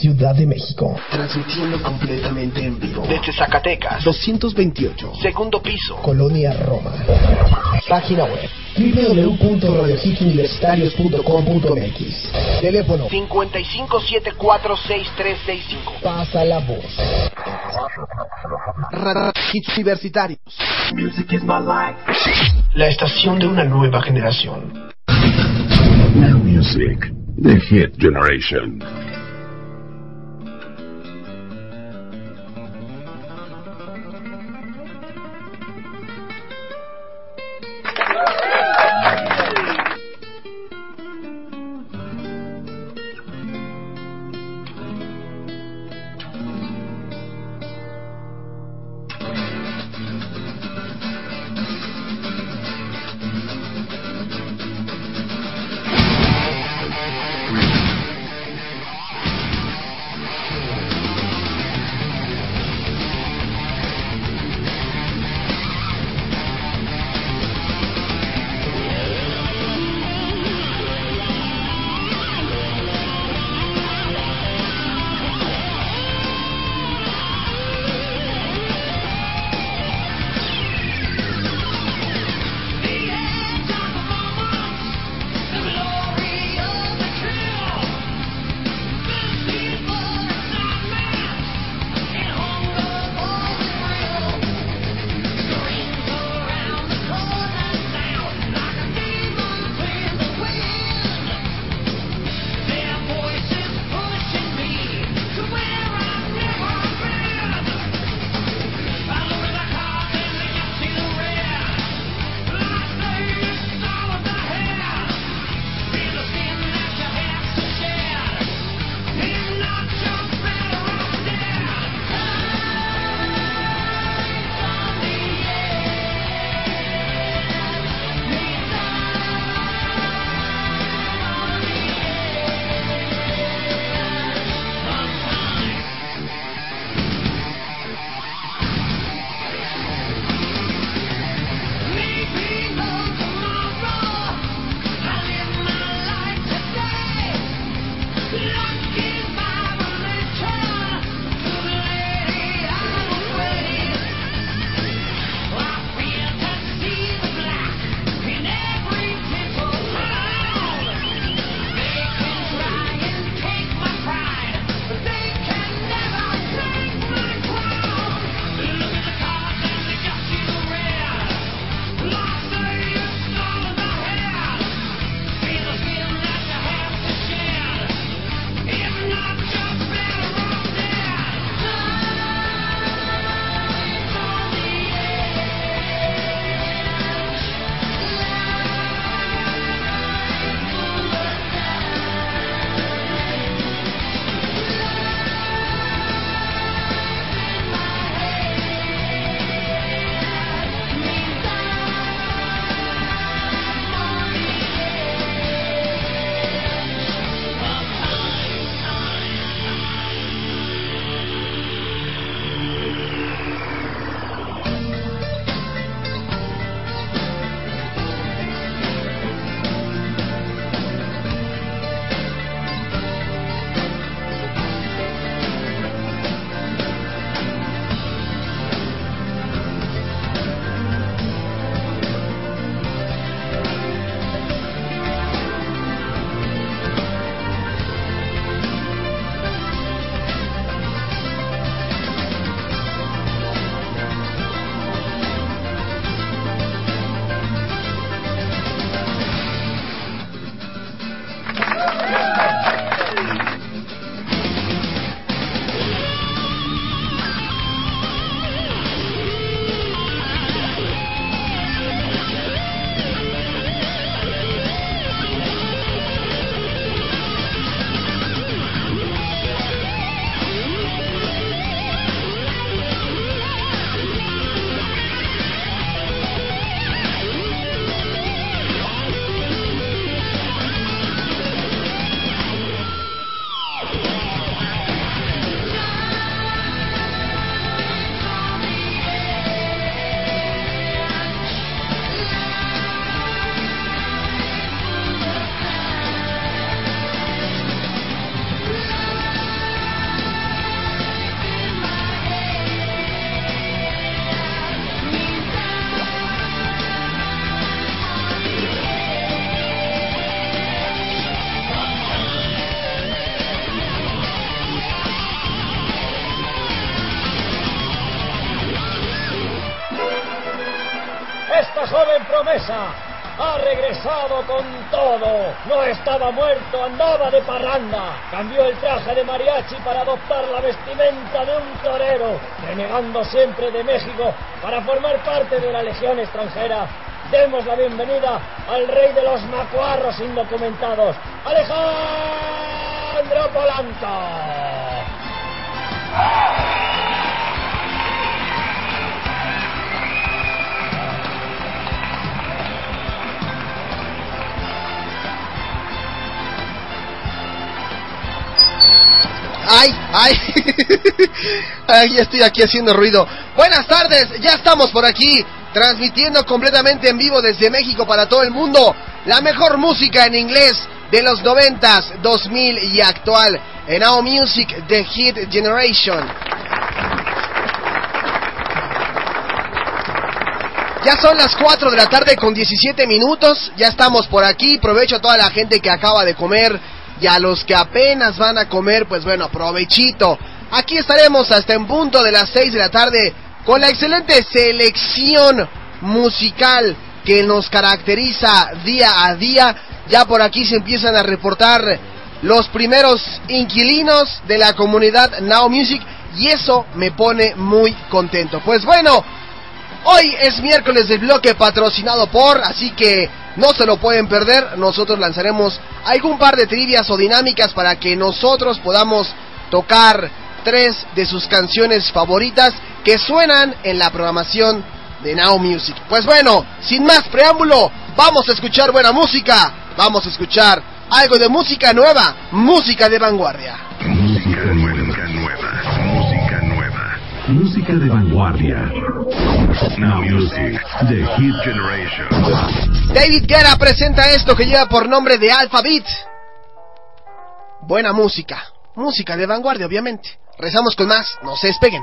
Ciudad de México. Transmitiendo completamente en vivo. Desde Zacatecas. 228. Segundo piso. Colonia Roma. Página web www.radiohitsuniversitarios.com.mx Teléfono 55746365. Pasa la voz. Radio Hits Universitarios. Music is my life. La estación de una nueva generación. Now music, the hit generation. Joven promesa ha regresado con todo. No estaba muerto, andaba de parranda. Cambió el traje de mariachi para adoptar la vestimenta de un torero, renegando siempre de México para formar parte de la legión extranjera. Demos la bienvenida al rey de los macuarros indocumentados, Alejandro Polanco. Ay, ay, ay, estoy aquí haciendo ruido. Buenas tardes, ya estamos por aquí, transmitiendo completamente en vivo desde México para todo el mundo. La mejor música en inglés de los noventas, 2000 y actual. En Now Music, The Hit Generation. Ya son las 4 de la tarde con 17 minutos. Ya estamos por aquí. Aprovecho a toda la gente que acaba de comer y a los que apenas van a comer, pues bueno, provechito. Aquí estaremos hasta en punto de las 6 de la tarde con la excelente selección musical que nos caracteriza día a día. Ya por aquí se empiezan a reportar los primeros inquilinos de la comunidad Now Music y eso me pone muy contento. Pues bueno, hoy es miércoles del bloque patrocinado por, así que no se lo pueden perder. Nosotros lanzaremos algún par de trivias o dinámicas para que nosotros podamos tocar tres de sus canciones favoritas que suenan en la programación de Now Music. Pues bueno, sin más preámbulo, vamos a escuchar buena música. Vamos a escuchar algo de música nueva, música de vanguardia. Música de vanguardia. Now Music, The Hit Generation. David Guerra presenta esto que lleva por nombre de Alphabet. Buena música, música de vanguardia obviamente. Rezamos con más, no se despeguen.